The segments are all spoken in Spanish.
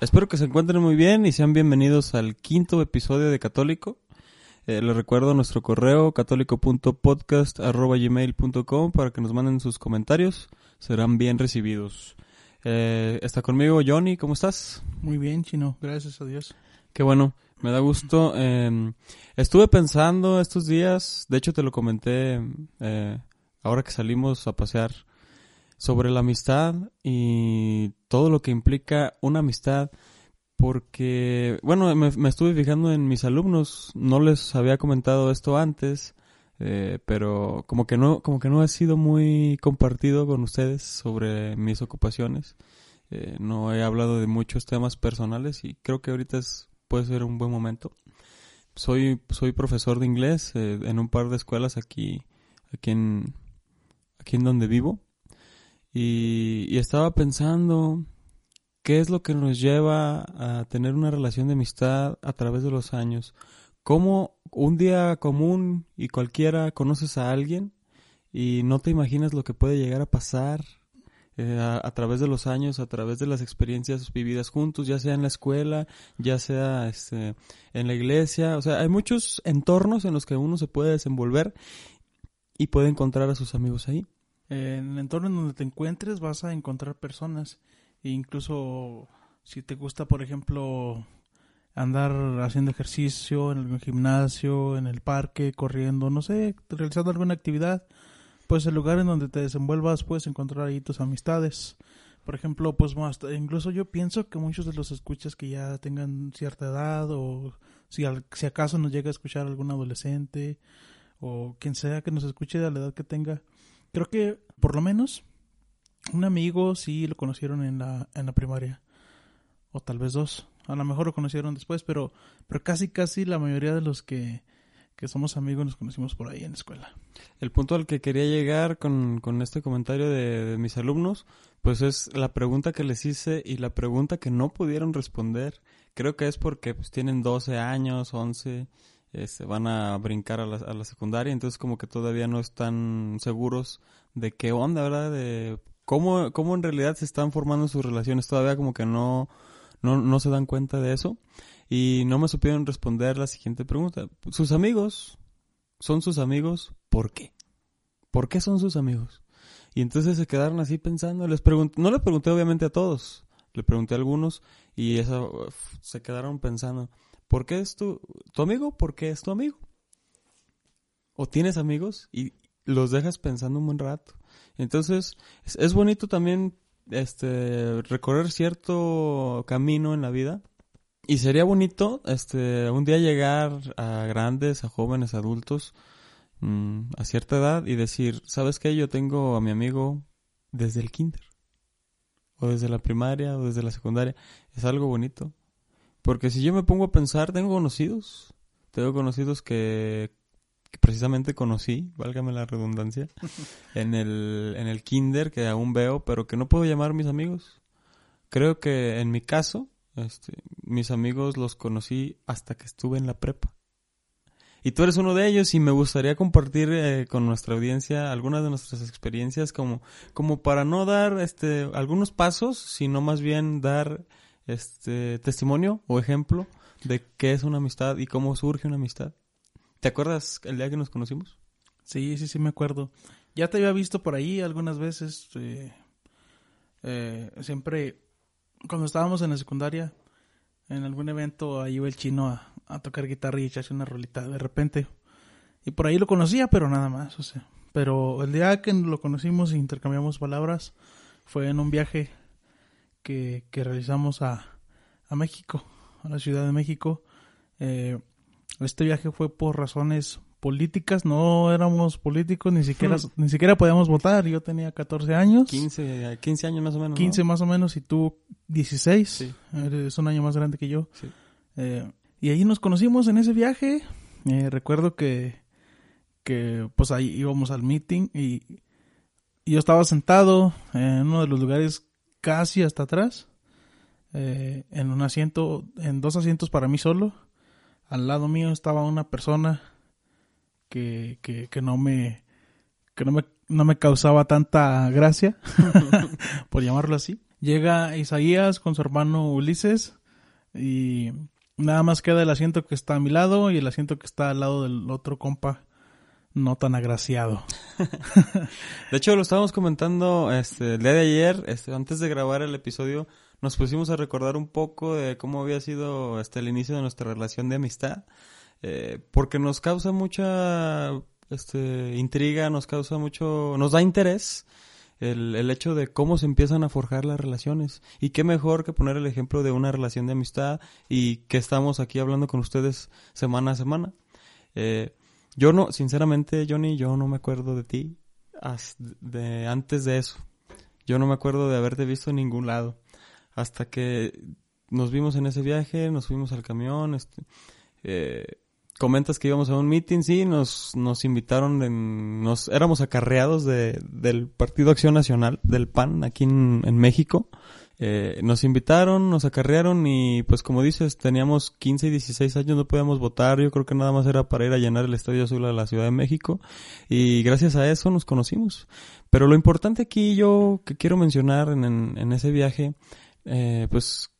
Espero que se encuentren muy bien y sean bienvenidos al quinto episodio de Católico. Eh, les recuerdo nuestro correo católico.podcast.gmail.com para que nos manden sus comentarios. Serán bien recibidos. Eh, está conmigo Johnny, ¿cómo estás? Muy bien, Chino, gracias a Dios. Qué bueno, me da gusto. Eh, estuve pensando estos días, de hecho te lo comenté eh, ahora que salimos a pasear sobre la amistad y todo lo que implica una amistad porque, bueno, me, me estuve fijando en mis alumnos, no les había comentado esto antes, eh, pero como que no, como que no ha sido muy compartido con ustedes sobre mis ocupaciones. Eh, no he hablado de muchos temas personales y creo que ahorita es, puede ser un buen momento. Soy, soy profesor de inglés eh, en un par de escuelas aquí, aquí en, aquí en donde vivo y, y estaba pensando qué es lo que nos lleva a tener una relación de amistad a través de los años. ¿Cómo un día común y cualquiera conoces a alguien y no te imaginas lo que puede llegar a pasar eh, a, través de los años, a través de las experiencias vividas juntos, ya sea en la escuela, ya sea este, en la iglesia? O sea, hay muchos entornos en los que uno se puede desenvolver y puede encontrar a sus amigos ahí. En el entorno en donde te encuentres vas a encontrar personas. E incluso si te gusta, por ejemplo, andar haciendo ejercicio en el gimnasio, en el parque, corriendo, no sé, realizando alguna actividad, pues el lugar en donde te desenvuelvas puedes encontrar ahí tus amistades. Por ejemplo, pues más, incluso yo pienso que muchos de los escuchas que ya tengan cierta edad o si, al- si acaso nos llega a escuchar algún adolescente o quien sea que nos escuche de la edad que tenga, creo que por lo menos un amigo sí lo conocieron en la, en la primaria. O tal vez dos. A lo mejor lo conocieron después, pero, pero casi casi la mayoría de los que, que somos amigos nos conocimos por ahí en la escuela. El punto al que quería llegar con, con este comentario de, de mis alumnos, pues es la pregunta que les hice y la pregunta que no pudieron responder. Creo que es porque pues, tienen 12 años, 11, este, van a brincar a la, a la secundaria, entonces como que todavía no están seguros de qué onda, ¿verdad? De cómo, cómo en realidad se están formando sus relaciones, todavía como que no, no, no se dan cuenta de eso. Y no me supieron responder la siguiente pregunta. Sus amigos, son sus amigos, ¿por qué? ¿Por qué son sus amigos? Y entonces se quedaron así pensando, les no le pregunté obviamente a todos, le pregunté a algunos y uf, se quedaron pensando, ¿por qué es tu, tu amigo? ¿Por qué es tu amigo? O tienes amigos y los dejas pensando un buen rato. Entonces, es, es bonito también este recorrer cierto camino en la vida y sería bonito este un día llegar a grandes, a jóvenes, adultos mm, a cierta edad y decir, ¿sabes qué? Yo tengo a mi amigo desde el kinder. O desde la primaria, o desde la secundaria. Es algo bonito. Porque si yo me pongo a pensar, tengo conocidos. Tengo conocidos que, que precisamente conocí, válgame la redundancia, en el, en el kinder que aún veo, pero que no puedo llamar mis amigos. Creo que en mi caso, este, mis amigos los conocí hasta que estuve en la prepa. Y tú eres uno de ellos y me gustaría compartir eh, con nuestra audiencia algunas de nuestras experiencias como, como para no dar este, algunos pasos, sino más bien dar este testimonio o ejemplo de qué es una amistad y cómo surge una amistad. ¿Te acuerdas el día que nos conocimos? Sí, sí, sí, me acuerdo. Ya te había visto por ahí algunas veces. eh, eh, siempre, cuando estábamos en la secundaria, en algún evento, ahí iba el chino a, tocar guitarra y echarse una rolita de repente. Y por ahí lo conocía, pero nada más, o sea. Pero el día que lo conocimos e intercambiamos palabras fue en un viaje que, que realizamos a, a México, a la Ciudad de México. Eh, este viaje fue por razones políticas, no éramos políticos, ni siquiera, ni siquiera podíamos votar. Yo tenía 14 años, 15, 15 años más o menos. ¿no? 15 más o menos, y tú 16. Sí. Eres un año más grande que yo. Sí. Eh, y ahí nos conocimos en ese viaje. Eh, recuerdo que, que pues ahí íbamos al meeting y, y yo estaba sentado en uno de los lugares casi hasta atrás. eh, en un asiento, en dos asientos para mí solo. Al lado mío estaba una persona que, que, que no me que no me, no me causaba tanta gracia, por llamarlo así. Llega Isaías con su hermano Ulises y nada más queda el asiento que está a mi lado y el asiento que está al lado del otro compa no tan agraciado. de hecho, lo estábamos comentando este, el día de ayer, este, antes de grabar el episodio, nos pusimos a recordar un poco de cómo había sido este, el inicio de nuestra relación de amistad, eh, porque nos causa mucha este, intriga, nos causa mucho, nos da interés el, el hecho de cómo se empiezan a forjar las relaciones. Y qué mejor que poner el ejemplo de una relación de amistad y que estamos aquí hablando con ustedes semana a semana. Eh, yo no, sinceramente, Johnny, yo no me acuerdo de ti de antes de eso. Yo no me acuerdo de haberte visto en ningún lado. Hasta que nos vimos en ese viaje, nos fuimos al camión, este, eh, comentas que íbamos a un meeting, sí, nos, nos invitaron, en, nos éramos acarreados de, del Partido Acción Nacional, del PAN, aquí en, en México. Eh, nos invitaron, nos acarrearon y pues como dices, teníamos 15 y 16 años, no podíamos votar, yo creo que nada más era para ir a llenar el Estadio Azul a la Ciudad de México y gracias a eso nos conocimos. Pero lo importante aquí yo que quiero mencionar en, en, en ese viaje, eh, pues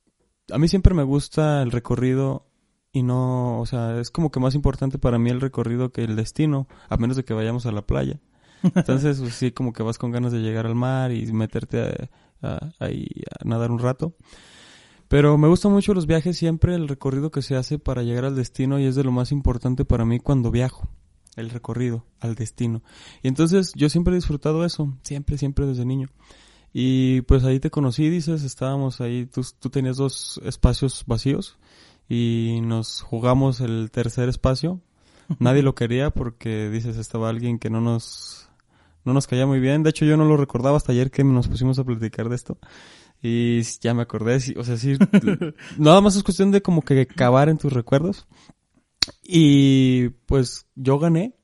a mí siempre me gusta el recorrido y no, o sea, es como que más importante para mí el recorrido que el destino, a menos de que vayamos a la playa. Entonces, pues, sí, como que vas con ganas de llegar al mar y meterte a, ahí a nadar un rato. Pero me gustan mucho los viajes, siempre el recorrido que se hace para llegar al destino y es de lo más importante para mí cuando viajo, el recorrido al destino. Y entonces yo siempre he disfrutado eso, siempre, siempre desde niño. Y pues ahí te conocí, dices, estábamos ahí, tú, tú tenías dos espacios vacíos y nos jugamos el tercer espacio. Nadie lo quería porque dices estaba alguien que no nos no nos caía muy bien. De hecho yo no lo recordaba hasta ayer que nos pusimos a platicar de esto. Y ya me acordé, o sea, sí, nada más es cuestión de como que cavar en tus recuerdos. Y pues yo gané,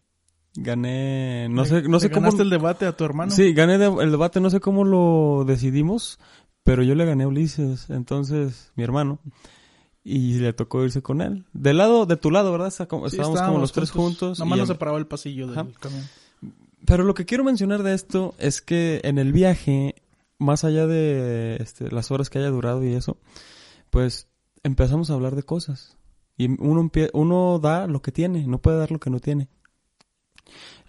gané, no sé, no sé cómo. el debate a tu hermano? Sí, gané el debate, no sé cómo lo decidimos, pero yo le gané a Ulises, entonces, mi hermano y le tocó irse con él. Del lado, de tu lado, ¿verdad? Estábamos, como los tres juntos. Nada más nos separaba el pasillo del camión. Pero lo que quiero mencionar de esto es que en el viaje, más allá de este, las horas que haya durado y eso, pues empezamos a hablar de cosas. Y uno, uno da lo que tiene, no puede dar lo que no tiene.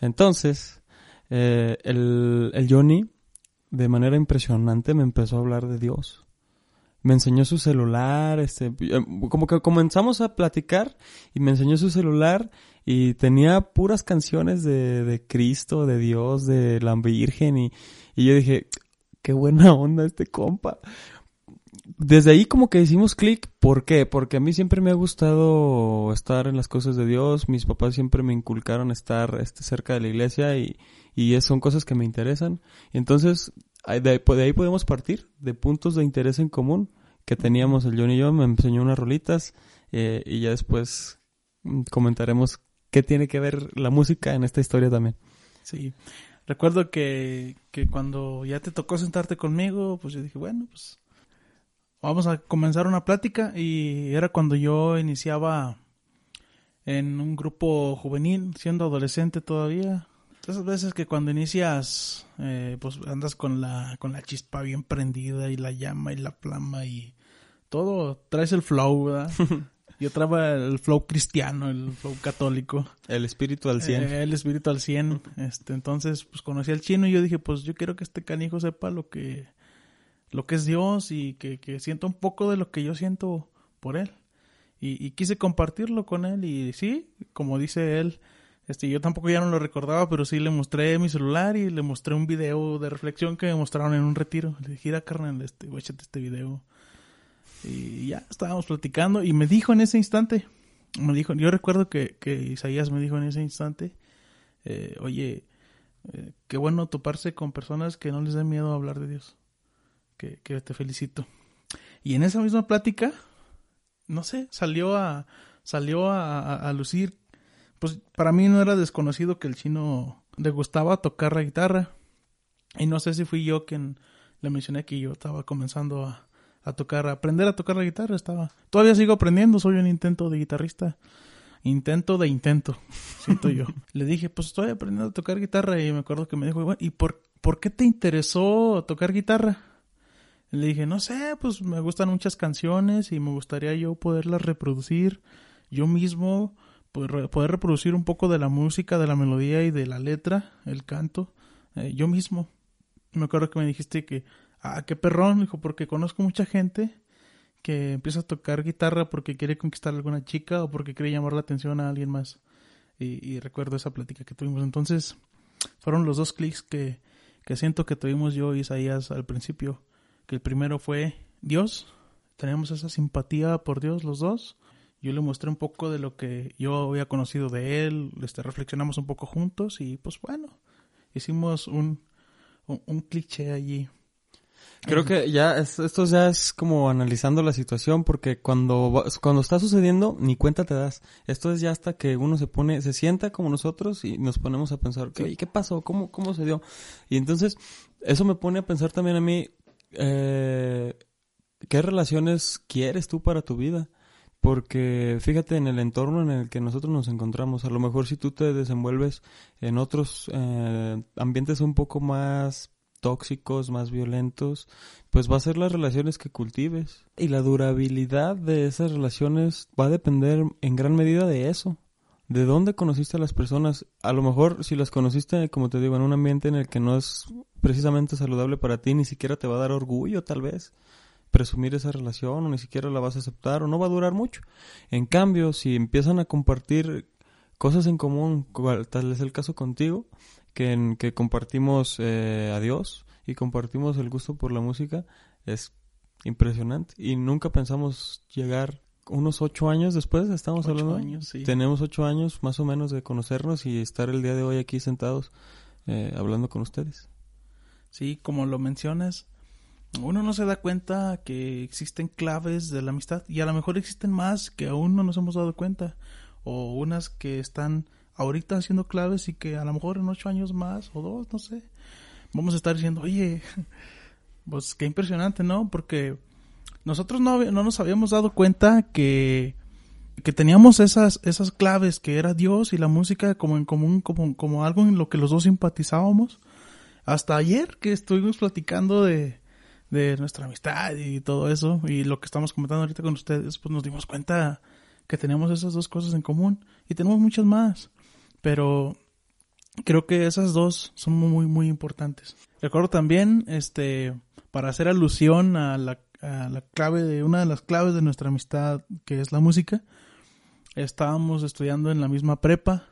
Entonces, eh, el, el Johnny, de manera impresionante, me empezó a hablar de Dios me enseñó su celular, este, eh, como que comenzamos a platicar y me enseñó su celular y tenía puras canciones de, de Cristo, de Dios, de la Virgen y, y yo dije, qué buena onda este compa. Desde ahí como que hicimos clic, ¿por qué? Porque a mí siempre me ha gustado estar en las cosas de Dios, mis papás siempre me inculcaron estar este, cerca de la iglesia y, y son cosas que me interesan. Entonces de, ahí podemos partir, de puntos de interés en común que teníamos el John y yo. Me enseñó unas rolitas eh, y ya después mm, comentaremos qué tiene que ver la música en esta historia también. Sí, recuerdo que, que cuando ya te tocó sentarte conmigo, pues yo dije, bueno, pues vamos a comenzar una plática y era cuando yo iniciaba en un grupo juvenil, siendo adolescente todavía, esas veces que cuando inicias, eh, pues andas con la, con la chispa bien prendida y la llama y la flama y todo, traes el flow, ¿verdad? Yo traba el flow cristiano, el flow católico. El espíritu al 100. Eh, el espíritu al 100. Este, entonces, pues conocí al chino y yo dije, pues yo quiero que este canijo sepa lo que, lo que es Dios y que, que sienta un poco de lo que yo siento por él. Y, quise compartirlo con él y sí, como dice él, este, yo tampoco ya no lo recordaba, pero sí le mostré mi celular y le mostré un video de reflexión que me mostraron en un retiro. Le dije, carnal, este, échate este video. Y ya estábamos platicando y me dijo en ese instante, me dijo, yo recuerdo que, que Isaías me dijo en ese instante, eh, oye, eh, qué bueno toparse con personas que no les den miedo a hablar de Dios. Que, que te felicito. Y en esa misma plática, no sé, salió a, salió a, a lucir pues para mí no era desconocido que el chino le gustaba tocar la guitarra. Y no sé si fui yo quien le mencioné que yo estaba comenzando a, a tocar, a aprender a tocar la guitarra. Estaba, todavía sigo aprendiendo, soy un intento de guitarrista. Intento de intento, siento yo. Le dije, pues estoy aprendiendo a tocar guitarra y me acuerdo que me dijo, ¿y por, por qué te interesó tocar guitarra? Le dije, no sé, pues me gustan muchas canciones y me gustaría yo poderlas reproducir yo mismo, poder, poder reproducir un poco de la música, de la melodía y de la letra, el canto, eh, yo mismo. Me acuerdo que me dijiste que, ah, qué perrón, dijo, porque conozco mucha gente que empieza a tocar guitarra porque quiere conquistar a alguna chica o porque quiere llamar la atención a alguien más. Y, recuerdo esa plática que tuvimos. Entonces, fueron los dos clics que, que siento que tuvimos yo y Isaías al principio que el primero fue Dios, teníamos esa simpatía por Dios los dos. Yo le mostré un poco de lo que yo había conocido de él, este, reflexionamos un poco juntos y pues bueno, hicimos un, un, cliché allí. Creo que ya esto ya es como analizando la situación porque cuando cuando está sucediendo ni cuenta te das. Esto es ya hasta que uno se pone se sienta como nosotros y nos ponemos a pensar, ¿qué, ¿qué pasó? ¿Cómo cómo se dio? Y entonces eso me pone a pensar también a mí eh, ¿qué relaciones quieres tú para tu vida? Porque fíjate en el entorno en el que nosotros nos encontramos, a lo mejor si tú te desenvuelves en otros eh, ambientes un poco más tóxicos, más violentos, pues va a ser las relaciones que cultives. Y la durabilidad de esas relaciones va a depender en gran medida de eso. ¿De dónde conociste a las personas? A lo mejor si las conociste, como te digo, en un ambiente en el que no es precisamente saludable para ti, ni siquiera te va a dar orgullo tal vez presumir esa relación o ni siquiera la vas a aceptar o no va a durar mucho. En cambio, si empiezan a compartir cosas en común, tal es el caso contigo, que, que compartimos eh, a Dios y compartimos el gusto por la música, es impresionante. Y nunca pensamos llegar unos ocho años después, estamos hablando. Años, sí. Tenemos ocho años más o menos de conocernos y estar el día de hoy aquí sentados eh, hablando con ustedes. Sí, como lo mencionas, uno no se da cuenta que existen claves de la amistad y a lo mejor existen más que aún no nos hemos dado cuenta o unas que están ahorita siendo claves y que a lo mejor en ocho años más o dos, no sé, vamos a estar diciendo, oye, pues qué impresionante, ¿no? Porque nosotros no, no nos habíamos dado cuenta que, que teníamos esas, esas claves que era Dios y la música como en común, como, como algo en lo que los dos simpatizábamos. Hasta ayer que estuvimos platicando de, de nuestra amistad y todo eso y lo que estamos comentando ahorita con ustedes, pues nos dimos cuenta que tenemos esas dos cosas en común y tenemos muchas más, pero creo que esas dos son muy muy importantes. Recuerdo también este para hacer alusión a la la clave de una de las claves de nuestra amistad, que es la música. Estábamos estudiando en la misma prepa.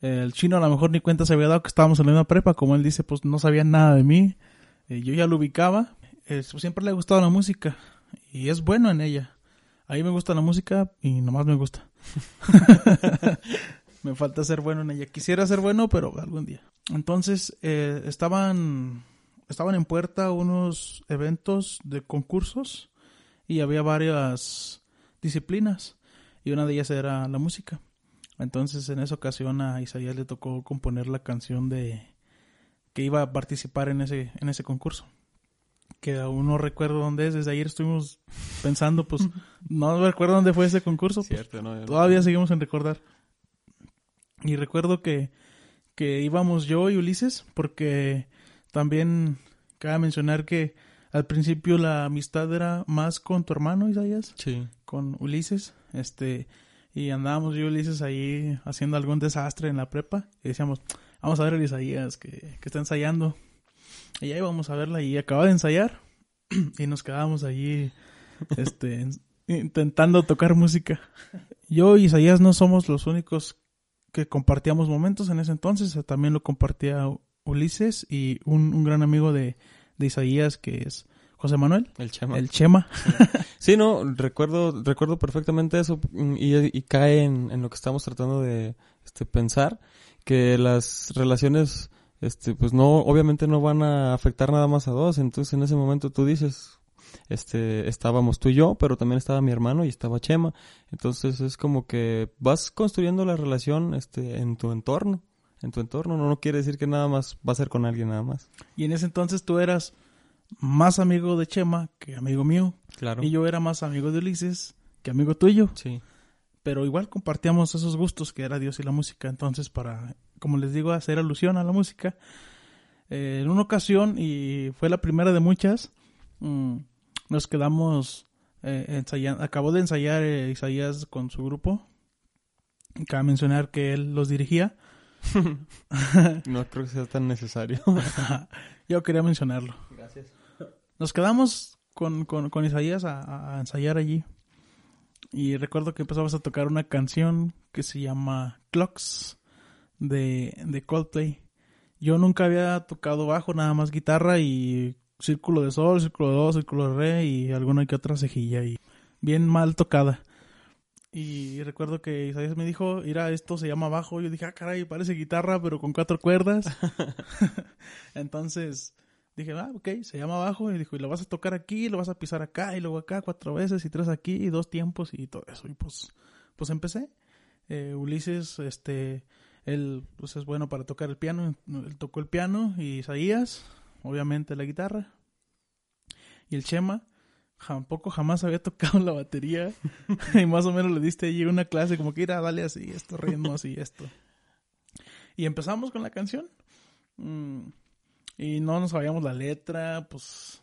El chino a lo mejor ni cuenta se había dado que estábamos en la misma prepa, como él dice, pues no sabía nada de mí. Eh, yo ya lo ubicaba. Eh, siempre le ha gustado la música y es bueno en ella. A mí me gusta la música y nomás me gusta. me falta ser bueno en ella. Quisiera ser bueno, pero algún día. Entonces, eh, estaban estaban en puerta unos eventos de concursos y había varias disciplinas y una de ellas era la música. Entonces en esa ocasión a Isaías le tocó componer la canción de que iba a participar en ese en ese concurso. Que aún no recuerdo dónde es, desde ayer estuvimos pensando, pues no recuerdo dónde fue ese concurso. Pues, todavía seguimos en recordar. Y recuerdo que, que íbamos yo y Ulises, porque también cabe mencionar que al principio la amistad era más con tu hermano Isaías. Sí. Con Ulises. Este, y andábamos yo y Ulises ahí haciendo algún desastre en la prepa. Y decíamos, vamos a ver a Isaías que, que está ensayando. Y ahí vamos a verla y acaba de ensayar. y nos quedábamos allí, este, intentando tocar música. Yo y Isaías no somos los únicos que compartíamos momentos en ese entonces. También lo compartía Ulises y un, gran amigo de, Isaías que es José Manuel. El Chema. El Chema. Sí, no, recuerdo, recuerdo perfectamente eso y, cae en, lo que estamos tratando de este, pensar, que las relaciones, este, pues no, obviamente no van a afectar nada más a dos, entonces en ese momento tú dices, este, estábamos tú y yo, pero también estaba mi hermano y estaba Chema, entonces es como que vas construyendo la relación, este, en tu entorno en tu entorno. No, no quiere decir que nada más va a ser con alguien nada más. Y en ese entonces tú eras más amigo de Chema que amigo mío. Claro. Y yo era más amigo de Ulises que amigo tuyo. Sí. Pero igual compartíamos esos gustos que era Dios y la música. Entonces, para, como les digo, hacer alusión a la música, eh, en una ocasión, y fue la primera de muchas, mm, nos quedamos eh, ensayando. Acabó de ensayar eh, Isaías con su grupo. Cabe mencionar que él los dirigía. No creo que sea tan necesario. Yo quería mencionarlo. Gracias. Nos quedamos con, con, con Isaías a, a ensayar allí. Y recuerdo que empezamos a tocar una canción que se llama Clocks de, de Coldplay. Yo nunca había tocado bajo, nada más guitarra y círculo de sol, círculo de do, círculo de re y alguna que otra cejilla y bien mal tocada. Y recuerdo que Isaías me dijo, mira, esto se llama bajo. Yo dije, ah, caray, parece guitarra, pero con cuatro cuerdas. Entonces dije, ah, ok, se llama bajo. Y dijo, y lo vas a tocar aquí, lo vas a pisar acá, y luego acá cuatro veces, y tres aquí, y dos tiempos, y todo eso. Y pues, pues empecé. Eh, Ulises, este, él pues es bueno para tocar el piano, él tocó el piano, y Isaías, obviamente la guitarra. Y el Chema, tampoco jamás había tocado la batería. y más o menos le diste allí una clase como que ir dale así, esto, ritmos y esto. Y empezamos con la canción. Mm, y no nos sabíamos la letra, pues...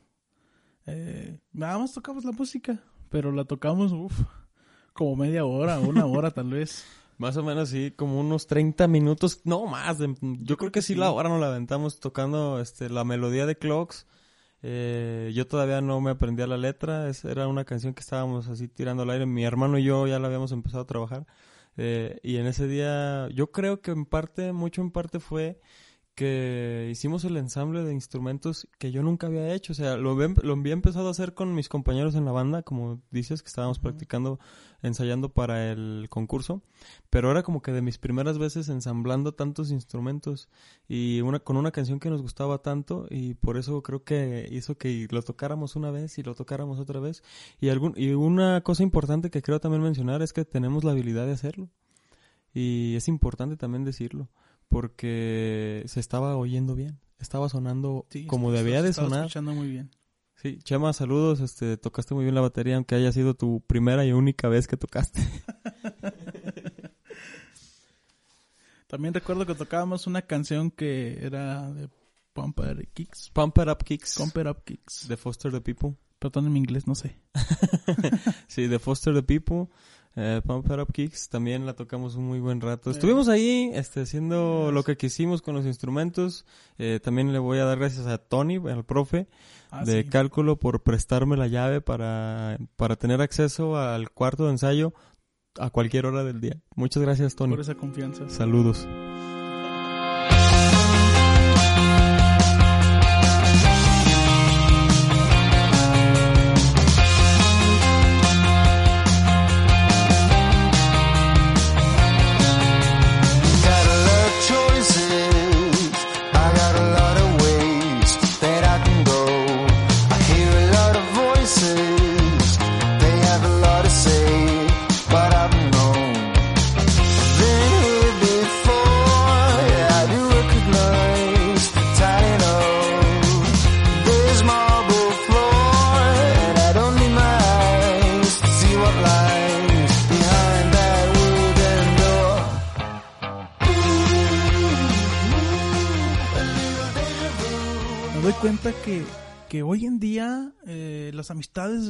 Eh, nada más tocamos la música. Pero la tocamos, uff, como media hora, una hora tal vez. Más o menos, sí, como unos 30 minutos, no más. yo creo que sí, la hora nos la aventamos tocando este, la melodía de Clocks. Eh, yo todavía no me aprendía la letra, era una canción que estábamos así tirando al aire. Mi hermano y yo ya la habíamos empezado a trabajar. Eh, y en ese día, yo creo que en parte, mucho en parte fue que hicimos el ensamble de instrumentos que yo nunca había hecho. O sea, lo, había- lo había empezado a hacer con mis compañeros en la banda, como dices, que estábamos practicando, ensayando para el concurso. Pero era como que de mis primeras veces ensamblando tantos instrumentos y una con una canción que nos gustaba tanto y por eso creo que hizo que lo tocáramos una vez y lo tocáramos otra vez. Y, algún, y una cosa importante que creo también mencionar es que tenemos la habilidad de hacerlo. Y es importante también decirlo, porque se estaba oyendo bien, estaba sonando Sí, como debía de estaba sonar. escuchando muy bien. Sí, Chema, saludos, este, tocaste muy bien la batería, aunque haya sido tu primera y única vez que tocaste. También recuerdo que tocábamos una canción que era de Pump It Kicks. Pump It Up Kicks Pump It Up Kicks. de Foster the People. Perdón en mi inglés, no sé. Sí, de Foster the People. Eh, Pump It Up Kicks también la tocamos un muy buen rato. Estuvimos ahí este, haciendo lo que quisimos con los instrumentos. Eh, también le voy a dar gracias a Tony, al profe Ah, de sí. cálculo, por prestarme la llave para, para tener acceso al cuarto de ensayo a cualquier hora del día. Muchas gracias, Tony. Por esa confianza. Saludos.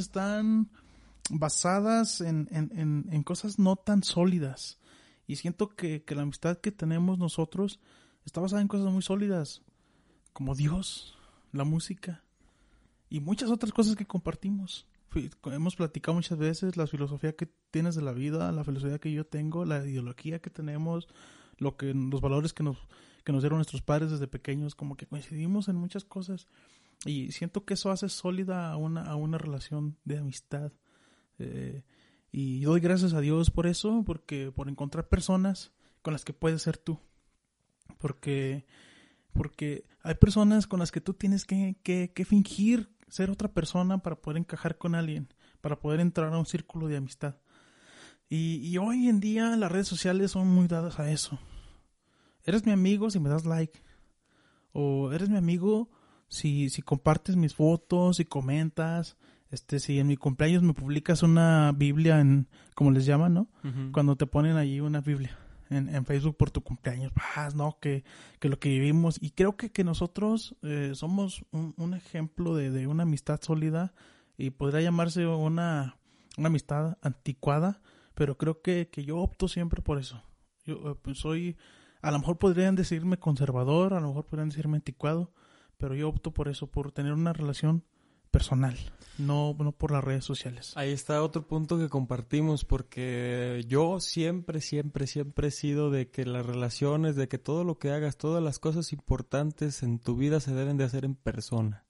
Están basadas en, en, en, en cosas no tan sólidas. Y siento que, que la amistad que tenemos nosotros está basada en cosas muy sólidas, como Dios, la música y muchas otras cosas que compartimos. Hemos platicado muchas veces la filosofía que tienes de la vida, la filosofía que yo tengo, la ideología que tenemos, lo que los valores que nos que nos dieron nuestros padres desde pequeños, como que coincidimos en muchas cosas. Y siento que eso hace sólida a una, a una relación de amistad. Eh, y doy gracias a Dios por eso, porque por encontrar personas con las que puedes ser tú. Porque, porque hay personas con las que tú tienes que, que, que fingir ser otra persona para poder encajar con alguien, para poder entrar a un círculo de amistad. Y, y hoy en día las redes sociales son muy dadas a eso. Eres mi amigo si me das like. O eres mi amigo si, si compartes mis fotos, si comentas, este, si en mi cumpleaños me publicas una Biblia en, como les llaman, ¿no? Cuando te ponen allí una Biblia en, en Facebook por tu cumpleaños, vas, ¿no? Que, que lo que vivimos. Y creo que, que nosotros eh, somos un, un ejemplo de, de una amistad sólida y podría llamarse una, una amistad anticuada, pero creo que, que yo opto siempre por eso. Yo eh, pues soy, a lo mejor podrían decirme conservador, a lo mejor podrían decirme anticuado, pero yo opto por eso, por tener una relación personal, no, no por las redes sociales. Ahí está otro punto que compartimos, porque yo siempre, siempre, siempre he sido de que las relaciones, de que todo lo que hagas, todas las cosas importantes en tu vida se deben de hacer en persona.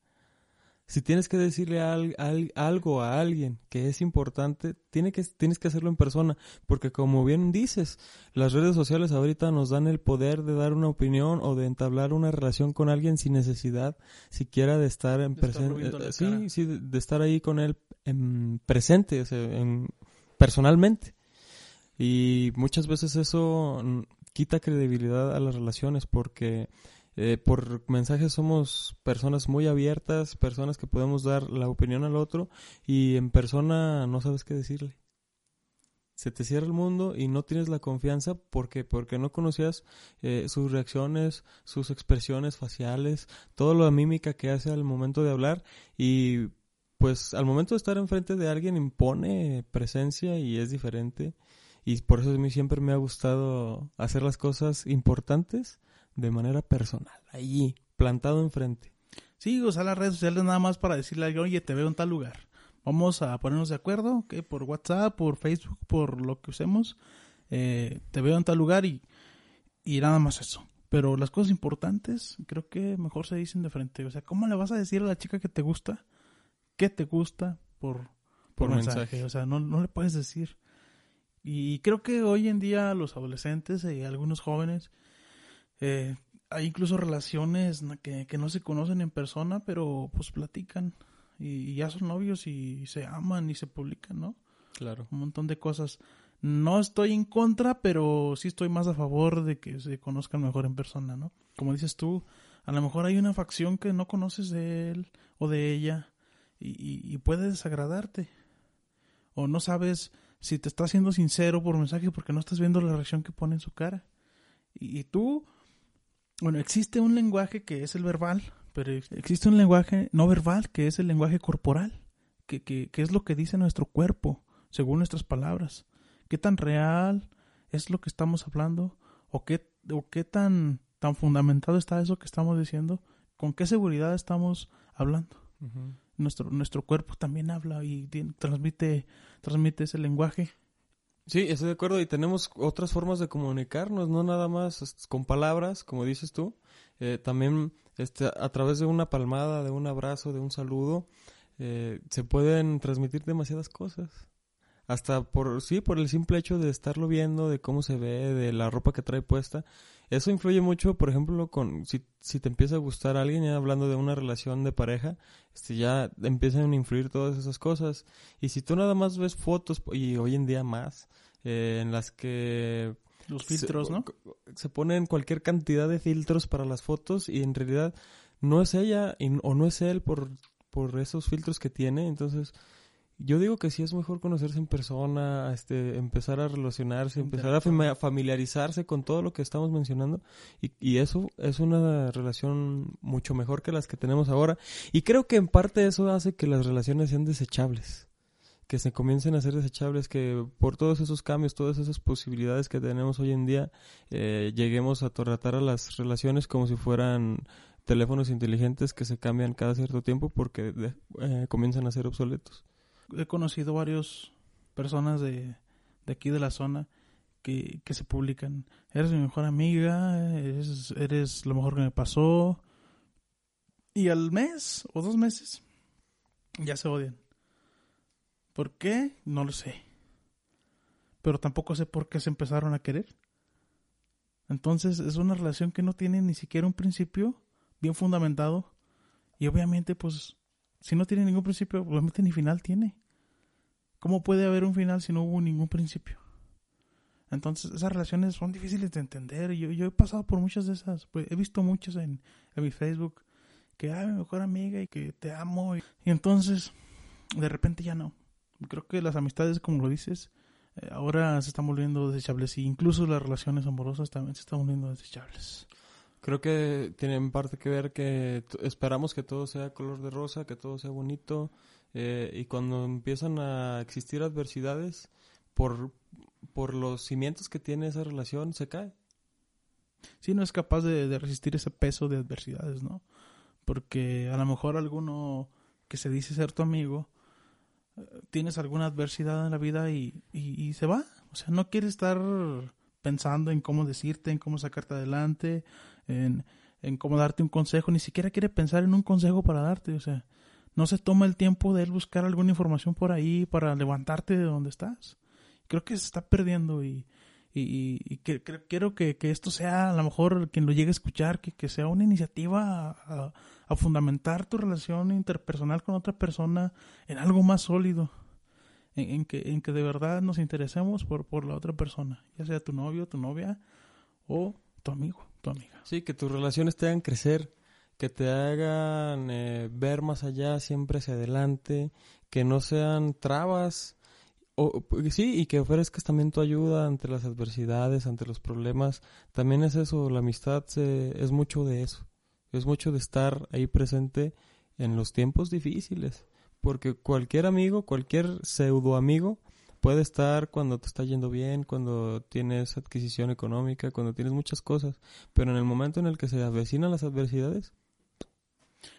Si tienes que decirle al- al- algo a alguien que es importante, tiene que, tienes que hacerlo en persona, porque como bien dices, las redes sociales ahorita nos dan el poder de dar una opinión o de entablar una relación con alguien sin necesidad siquiera de estar en presente. la sí, sí, de, estar ahí con él en presente, o sea, en- personalmente. Y muchas veces eso quita credibilidad a las relaciones porque eh, por mensajes somos personas muy abiertas, personas que podemos dar la opinión al otro y en persona no sabes qué decirle. Se te cierra el mundo y no tienes la confianza. Porque porque no conocías eh, sus reacciones, sus expresiones faciales, toda la mímica que hace al momento de hablar. Y pues al momento de estar enfrente de alguien impone presencia y es diferente. Y por eso a mí siempre me ha gustado hacer las cosas importantes de manera personal, allí, plantado enfrente. Sí, usar las redes sociales nada más para decirle a alguien, oye, te veo en tal lugar. Vamos a ponernos de acuerdo, que por WhatsApp, por Facebook, por lo que usemos, eh, te veo en tal lugar y, y nada más eso. Pero las cosas importantes creo que mejor se dicen de frente. O sea, ¿cómo le vas a decir a la chica que te gusta? ¿Qué te gusta por, por, Por mensaje? mensaje. O sea, no, no le puedes decir. Y creo que hoy en día los adolescentes y algunos jóvenes eh, hay incluso relaciones que, que no se conocen en persona, pero pues platican y, y ya son novios y se aman y se publican, ¿no? Claro. Un montón de cosas. No estoy en contra, pero sí estoy más a favor de que se conozcan mejor en persona, ¿no? Como dices tú, a lo mejor hay una facción que no conoces de él o de ella y, y- y puede desagradarte. O no sabes si te está siendo sincero por mensaje porque no estás viendo la reacción que pone en su cara. Y, y tú, bueno, existe un lenguaje que es el verbal, pero ex- existe un lenguaje no verbal que es el lenguaje corporal, que, que, que es lo que dice nuestro cuerpo, según nuestras palabras. ¿Qué tan real es lo que estamos hablando? ¿O qué, o qué tan, tan fundamentado está eso que estamos diciendo? ¿Con qué seguridad estamos hablando? Nuestro, nuestro cuerpo también habla y transmite, transmite ese lenguaje. Sí, estoy de acuerdo y tenemos otras formas de comunicarnos, no nada más con palabras, como dices tú, eh, también este, a través de una palmada, de un abrazo, de un saludo, eh, se pueden transmitir demasiadas cosas. Hasta por, sí, por el simple hecho de estarlo viendo, de cómo se ve, de la ropa que trae puesta. Eso influye mucho, por ejemplo, con si, si te empieza a gustar alguien, ya hablando de una relación de pareja, este, ya empiezan a influir todas esas cosas. Y si tú nada más ves fotos, y hoy en día más, eh, en las que Los filtros, se, ¿no? Se ponen cualquier cantidad de filtros para las fotos y en realidad no es ella y- o no es él por, por esos filtros que tiene. Entonces, yo digo que sí es mejor conocerse en persona, este, empezar a relacionarse, empezar a fami- familiarizarse con todo lo que estamos mencionando y, y eso es una relación mucho mejor que las que tenemos ahora y creo que en parte eso hace que las relaciones sean desechables que se comiencen a ser desechables, que por todos esos cambios, todas esas posibilidades que tenemos hoy en día, eh, lleguemos a tratar a las relaciones como si fueran teléfonos inteligentes que se cambian cada cierto tiempo porque de- eh, comienzan a ser obsoletos. He conocido varias personas de, de aquí de la zona que, que se publican. Eres mi mejor amiga, eres, eres lo mejor que me pasó. Y al mes o dos meses ya se odian. ¿Por qué? No lo sé. Pero tampoco sé por qué se empezaron a querer. Entonces es una relación que no tiene ni siquiera un principio bien fundamentado. Y obviamente, pues, si no tiene ningún principio, obviamente ni final tiene. ¿Cómo puede haber un final si no hubo ningún principio? Entonces, esas relaciones son difíciles de entender. Yo, yo he pasado por muchas de esas. Pues, he visto muchas en, en mi Facebook. que, ay, mi mejor amiga y que te amo. Y, entonces, de repente ya no. Creo que las amistades, como lo dices, eh, ahora se están volviendo desechables. Y incluso las relaciones amorosas también se están volviendo desechables. Creo que tiene en parte que ver que esperamos que todo sea color de rosa, que todo sea bonito, eh, y cuando empiezan a existir adversidades, por, por los cimientos que tiene esa relación, se cae. sí no es capaz de, resistir ese peso de adversidades, ¿no? Porque a lo mejor alguno que se dice ser tu amigo, eh, tienes alguna adversidad en la vida y, y se va. O sea, no quiere estar pensando en cómo decirte, en cómo sacarte adelante, en, en cómo darte un consejo, ni siquiera quiere pensar en un consejo para darte, o sea, no se toma el tiempo de él buscar alguna información por ahí para levantarte de donde estás. Creo que se está perdiendo y, y, y- que, quiero que, que esto sea, a lo mejor, quien lo llegue a escuchar, que, que sea una iniciativa a fundamentar tu relación interpersonal con otra persona en algo más sólido. En, en que, en que de verdad nos interesemos por, por la otra persona, ya sea tu novio, tu novia o tu amigo, amiga. Sí, que tus relaciones te hagan crecer, que te hagan eh, ver más allá, siempre hacia adelante, que no sean trabas. O, pues, sí, y que ofrezcas también tu ayuda ante las adversidades, ante los problemas. También es eso, la amistad se- es mucho de eso. Es mucho de estar ahí presente en los tiempos difíciles. Porque cualquier amigo, cualquier pseudo amigo, puede estar cuando te está yendo bien, cuando tienes adquisición económica, cuando tienes muchas cosas. Pero en el momento en el que se avecinan las adversidades,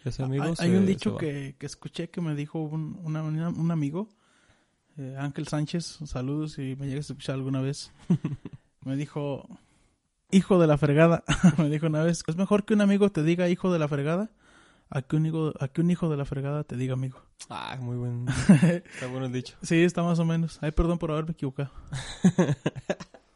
ese amigo hay, se- hay un dicho que, que escuché que me dijo un, una- una- un amigo, eh, Ángel Sánchez, saludos si me llegas a escuchar alguna vez. me dijo, hijo de la fregada. me dijo una vez, es mejor que un amigo te diga hijo de la fregada a que un hijo, a que un hijo de la fregada te diga amigo. Ah, muy buen. Está bueno el dicho. Sí, está más o menos. Ay, perdón por haberme equivocado.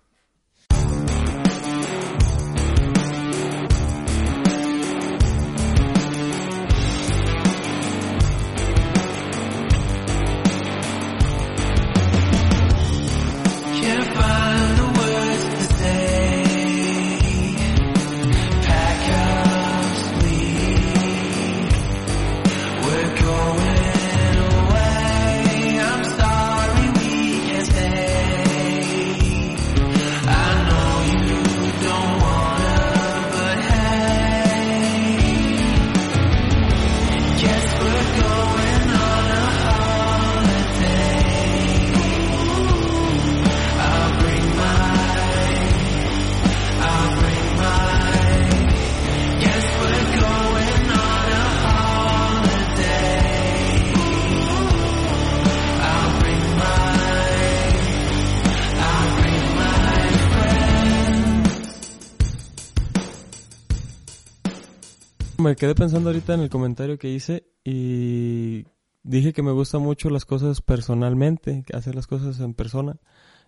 Me quedé pensando ahorita en el comentario que hice y dije que me gustan mucho las cosas personalmente, hacer las cosas en persona.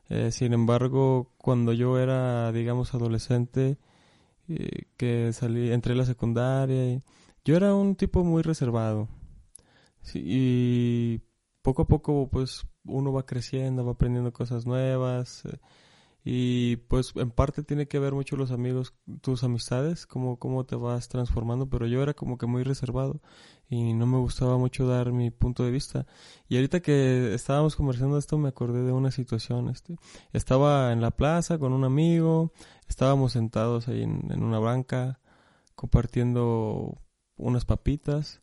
Eh, sin embargo, cuando yo era, digamos, adolescente, eh, que salí, entré a la secundaria, yo era un tipo muy reservado. Y poco a poco, pues, uno va creciendo, va aprendiendo cosas nuevas. eh, y pues en parte tiene que ver mucho los amigos, tus amistades, cómo, cómo te vas transformando, pero yo era como que muy reservado y no me gustaba mucho dar mi punto de vista. Y ahorita que estábamos conversando esto me acordé de una situación, este, estaba en la plaza con un amigo, estábamos sentados ahí en, una banca compartiendo unas papitas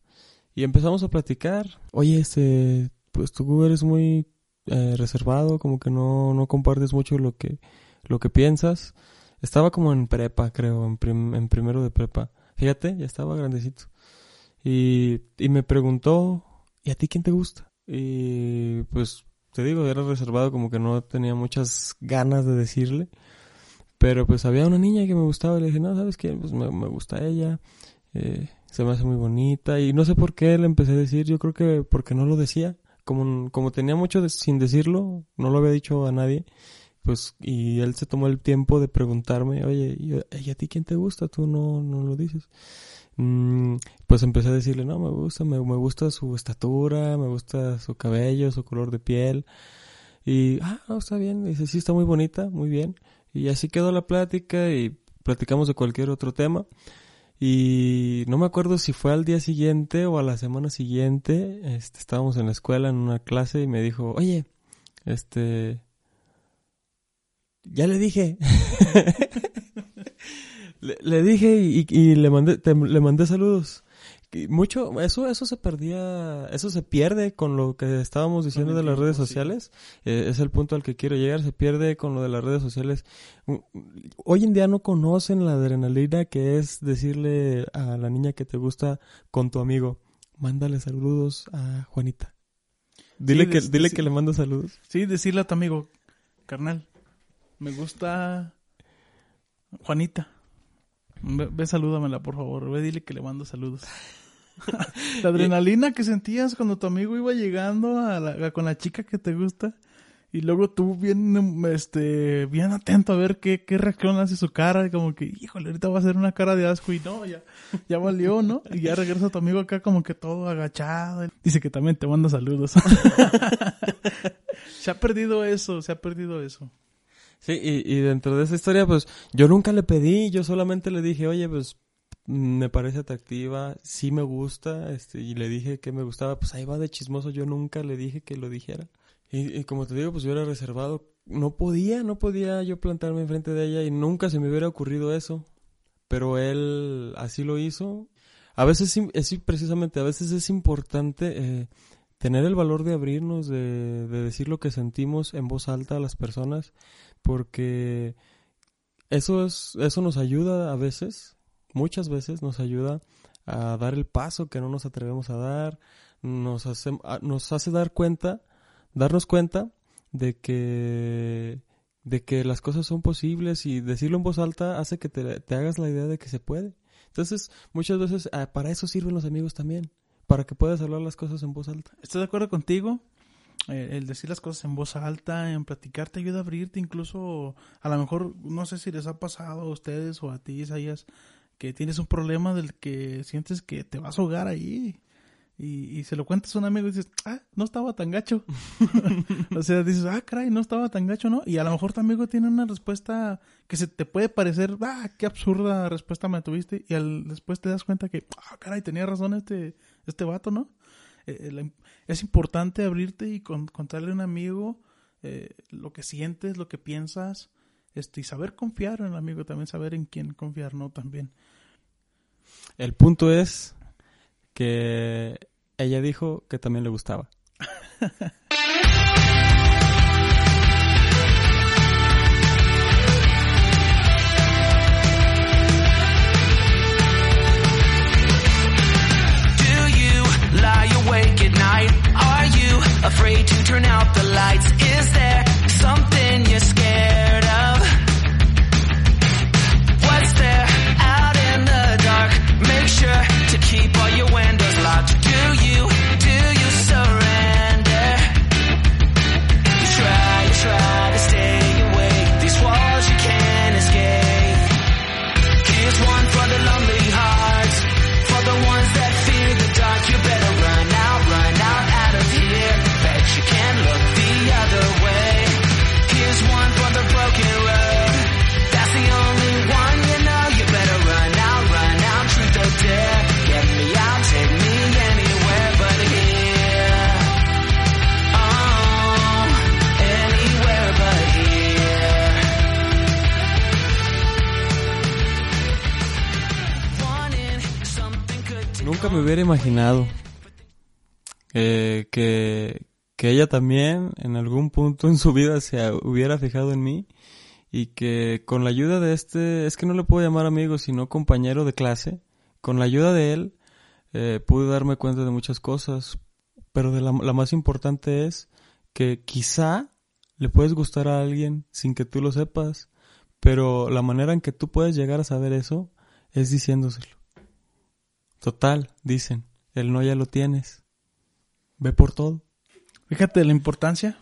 y empezamos a platicar. Oye, este, pues tú eres muy eh, reservado, como que no, no compartes mucho lo que, lo que piensas. Estaba como en prepa, creo, en, en primero de prepa. Fíjate, ya estaba grandecito. Y, y me preguntó, ¿y a ti quién te gusta? Y pues te digo, era reservado, como que no tenía muchas ganas de decirle. Pero pues había una niña que me gustaba y le dije, no, ¿sabes qué? Pues me, me gusta ella. Eh, se me hace muy bonita. Y no sé por qué le empecé a decir, yo creo que porque no lo decía. Como, como tenía mucho de- sin decirlo, no lo había dicho a nadie. Pues, y él se tomó el tiempo de preguntarme, oye, ¿y a- ¿y a ti quién te gusta? Tú no, no lo dices. Mm, pues empecé a decirle, no, me gusta, me gusta su estatura, me gusta su cabello, su color de piel. Y, ah, no, está bien. Dice, sí, está muy bonita, muy bien. Y así quedó la plática y platicamos de cualquier otro tema. Y no me acuerdo si fue al día siguiente o a la semana siguiente. Este, estábamos en la escuela en una clase y me dijo, oye, este... Ya le dije. le, dije y, y le mandé, te- le mandé saludos. Mucho, eso, eso se perdía, eso se pierde con lo que estábamos diciendo de las redes sociales. Eh, es el punto al que quiero llegar, se pierde con lo de las redes sociales. Mm, Hoy en día no conocen la adrenalina que es decirle a la niña que te gusta con tu amigo, mándale saludos a Juanita. Dile, Sí, que, dile que le mando saludos. Sí, decirle a tu amigo, carnal, me gusta Juanita. Ve, ve salúdamela, por favor. Ve, dile que le mando saludos. la adrenalina que sentías cuando tu amigo iba llegando a la- a- con la chica que te gusta. Y luego tú bien, este, bien atento a ver qué, qué reacción hace su cara. y Como que, híjole, ahorita va a hacer una cara de asco y no, ya, ya valió, ¿no? Y ya regresa tu amigo acá como que todo agachado. Dice que también te manda saludos. se ha perdido eso, se ha perdido eso. Sí, y, y dentro de esa historia, pues yo nunca le pedí, yo solamente le dije, oye, pues me parece atractiva, sí me gusta, este, y le dije que me gustaba, pues ahí va de chismoso, yo nunca le dije que lo dijera. Y, y como te digo, pues yo era reservado, no podía, no podía yo plantarme enfrente de ella y nunca se me hubiera ocurrido eso, pero él así lo hizo. A veces, es, precisamente, a veces es importante eh, tener el valor de abrirnos, de, de decir lo que sentimos en voz alta a las personas, porque eso es, eso nos ayuda a veces, muchas veces nos ayuda a dar el paso que no nos atrevemos a dar, nos hace, nos hace dar cuenta, darnos cuenta de que de que las cosas son posibles y decirlo en voz alta hace que te, te hagas la idea de que se puede. Entonces, muchas veces ah, para eso sirven los amigos también, para que puedas hablar las cosas en voz alta. ¿Estás de acuerdo contigo? Eh, el decir las cosas en voz alta, en platicar, te ayuda a abrirte. Incluso, a lo mejor, no sé si les ha pasado a ustedes o a ti, Isaías, que tienes un problema del que sientes que te vas a ahogar ahí. Y, se lo cuentas a un amigo y dices, ah, no estaba tan gacho. o sea, dices, ah, caray, no estaba tan gacho, ¿no? Y a lo mejor tu amigo tiene una respuesta que se te puede parecer, ah, qué absurda respuesta me tuviste. Y al, después te das cuenta que, ah, caray, tenía razón este, este vato, ¿no? Eh, eh, es importante abrirte y con- contarle a un amigo eh, lo que sientes, lo que piensas, este, y saber confiar en el amigo, también saber en quién confiar, ¿no? También. El punto es que ella dijo que también le gustaba. Do you lie awake at night? Are you afraid to turn out the lights? Is there something you're scared Nunca me hubiera imaginado eh, que, que ella también en algún punto en su vida se hubiera fijado en mí y que con la ayuda de este, es que no le puedo llamar amigo, sino compañero de clase, con la ayuda de él eh, pude darme cuenta de muchas cosas, pero de la, la más importante es que quizá le puedes gustar a alguien sin que tú lo sepas, pero la manera en que tú puedes llegar a saber eso es diciéndoselo. Total, dicen, el no ya lo tienes. Ve por todo. Fíjate la importancia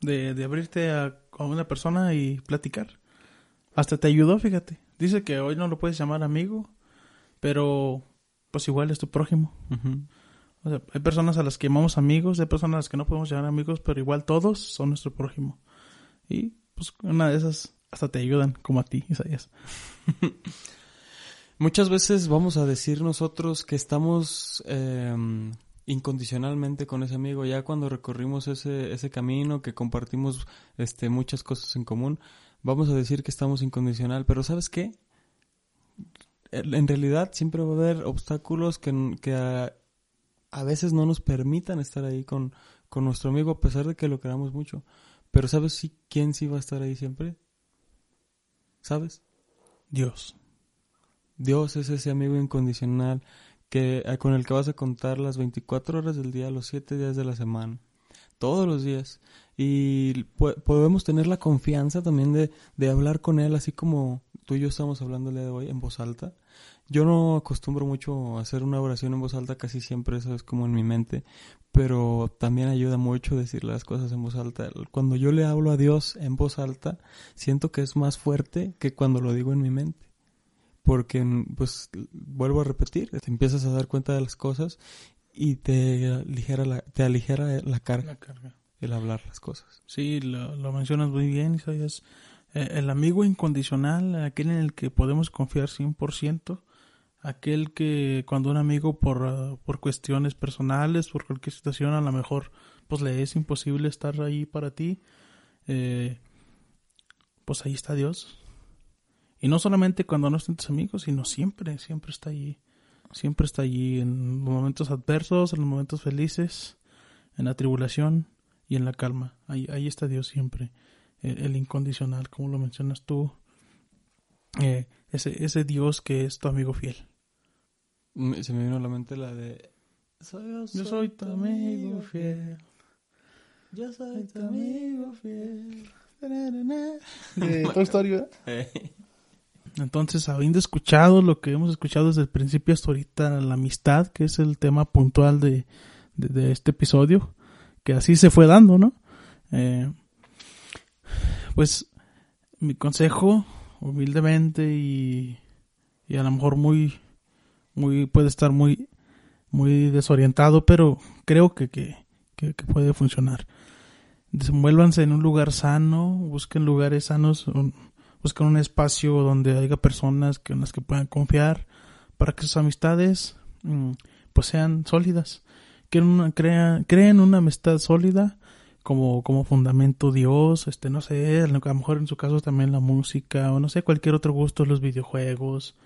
de, de abrirte a, a una persona y platicar. Hasta te ayudó, fíjate. Dice que hoy no lo puedes llamar amigo, pero pues igual es tu prójimo. O sea, hay personas a las que llamamos amigos, hay personas a las que no podemos llamar amigos, pero igual todos son nuestro prójimo. Y pues una de esas hasta te ayudan, como a ti, Isaías. Muchas veces vamos a decir nosotros que estamos eh, incondicionalmente con ese amigo, ya cuando recorrimos ese, ese camino, que compartimos este, muchas cosas en común, vamos a decir que estamos incondicional, pero ¿sabes qué? En realidad siempre va a haber obstáculos que, que a, a veces no nos permitan estar ahí con, con nuestro amigo a pesar de que lo queramos mucho. Pero ¿sabes si, quién sí va a estar ahí siempre? ¿Sabes? Dios. Dios es ese amigo incondicional que eh, con el que vas a contar las 24 horas del día, los 7 días de la semana, todos los días. Y po- podemos tener la confianza también de, de hablar con él, así como tú y yo estamos hablando el día de hoy en voz alta. Yo no acostumbro mucho a hacer una oración en voz alta, casi siempre eso es como en mi mente, pero también ayuda mucho decir las cosas en voz alta. Cuando yo le hablo a Dios en voz alta, siento que es más fuerte que cuando lo digo en mi mente porque pues vuelvo a repetir, te empiezas a dar cuenta de las cosas y te aligera la, te aligera la carga La carga. el hablar las cosas. Sí, lo, lo mencionas muy bien, Isaías. Eh, el amigo incondicional, aquel en el que podemos confiar 100%, aquel que cuando un amigo por, uh, por cuestiones personales, por cualquier situación, a lo mejor pues le es imposible estar ahí para ti, eh, pues ahí está Dios. Y no solamente cuando no estén tus amigos, sino siempre, siempre está allí. Siempre está allí en los momentos adversos, en los momentos felices, en la tribulación y en la calma. Ahí, ahí está Dios siempre. El, el incondicional, como lo mencionas tú. Eh, ese, ese Dios que es tu amigo fiel. Me- Se me vino a la mente la de... Soy, Yo soy tu amigo fiel. Yo soy tu amigo fiel. De Toy Story, ¿verdad? Entonces, habiendo escuchado lo que hemos escuchado desde el principio hasta ahorita, la amistad, que es el tema puntual de, de, este episodio, que así se fue dando, ¿no? Eh, pues mi consejo, humildemente y, y a lo mejor muy, muy, puede estar muy, muy desorientado, pero creo que, que, que, puede funcionar. Desenvuélvanse en un lugar sano, busquen lugares sanos, buscan un espacio donde haya personas que, en las que puedan confiar para que sus amistades mm, pues sean sólidas. Crean, creen una amistad sólida como, como fundamento Dios, este, no sé, a lo mejor en su caso también la música, o no sé, cualquier otro gusto, los videojuegos,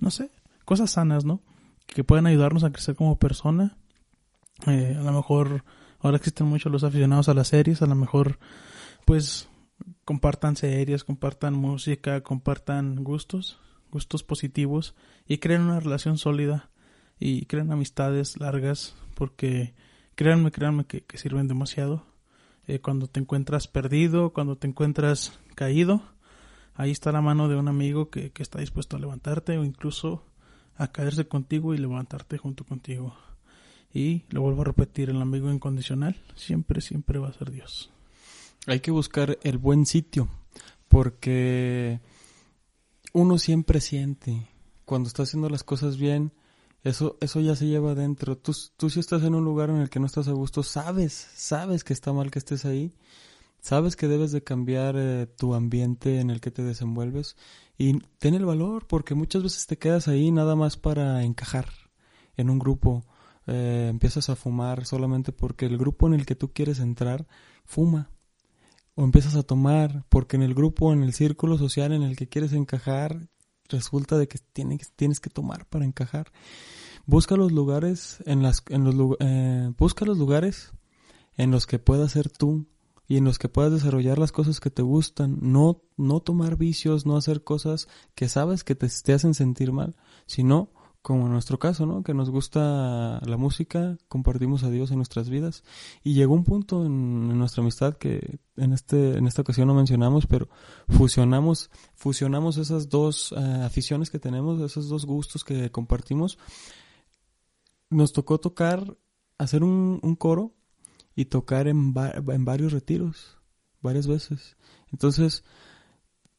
no sé, cosas sanas, ¿no? Que puedan ayudarnos a crecer como persona. Eh, a lo mejor ahora existen muchos los aficionados a las series, a lo mejor pues compartan series, compartan música, compartan gustos, gustos positivos y creen una relación sólida y creen amistades largas porque créanme, créanme que, sirven demasiado. Eh, cuando te encuentras perdido, cuando te encuentras caído, ahí está la mano de un amigo que, que está dispuesto a levantarte o incluso a caerse contigo y levantarte junto contigo. Y lo vuelvo a repetir, el amigo incondicional siempre, siempre va a ser Dios. Hay que buscar el buen sitio, porque uno siempre siente cuando está haciendo las cosas bien, eso, eso ya se lleva adentro. Tú, tú si estás en un lugar en el que no estás a gusto, sabes, sabes que está mal que estés ahí, sabes que debes de cambiar eh, tu ambiente en el que te desenvuelves y ten el valor, porque muchas veces te quedas ahí nada más para encajar en un grupo. Eh, empiezas a fumar solamente porque el grupo en el que tú quieres entrar fuma o empiezas a tomar porque en el grupo, en el círculo social en el que quieres encajar, resulta de que tienes, tienes que tomar para encajar. Busca los lugares en las en los eh, busca los lugares en los que puedas ser tú y en los que puedas desarrollar las cosas que te gustan, no no tomar vicios, no hacer cosas que sabes que te, te hacen sentir mal, sino como en nuestro caso, ¿no? Que nos gusta la música, compartimos a Dios en nuestras vidas y llegó un punto en, en nuestra amistad que en este en esta ocasión no mencionamos, pero fusionamos fusionamos esas dos eh, aficiones que tenemos, esos dos gustos que compartimos. Nos tocó tocar, hacer un, un coro y tocar en, va- en varios retiros, varias veces. Entonces,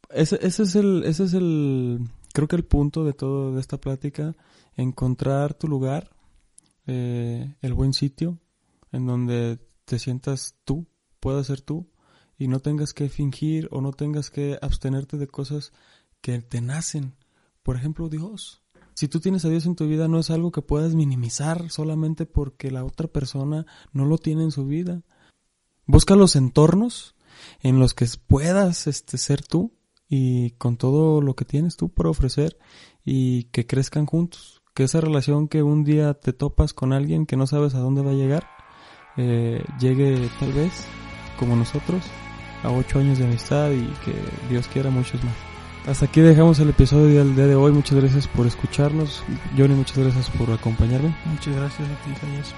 ese, ese es el, ese es el, creo que el punto de todo de esta plática, encontrar tu lugar, eh, el buen sitio, en donde te sientas tú, puedas ser tú, y no tengas que fingir o no tengas que abstenerte de cosas que te nacen. Por ejemplo, Dios. Si tú tienes a Dios en tu vida, no es algo que puedas minimizar solamente porque la otra persona no lo tiene en su vida. Busca los entornos en los que puedas este, ser tú y con todo lo que tienes tú por ofrecer y que crezcan juntos. Que esa relación que un día te topas con alguien que no sabes a dónde va a llegar, eh, llegue tal vez, como nosotros, a ocho años de amistad y que Dios quiera muchos más. Hasta aquí dejamos el episodio del día de hoy. Muchas gracias por escucharnos. Johnny, muchas gracias por acompañarme. Muchas gracias a ti, Isaías.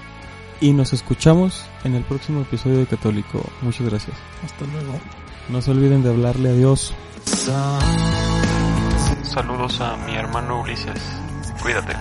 Y nos escuchamos en el próximo episodio de Católico. Muchas gracias. Hasta luego. No se olviden de hablarle a Dios. Saludos a mi hermano Ulises. Cuídate.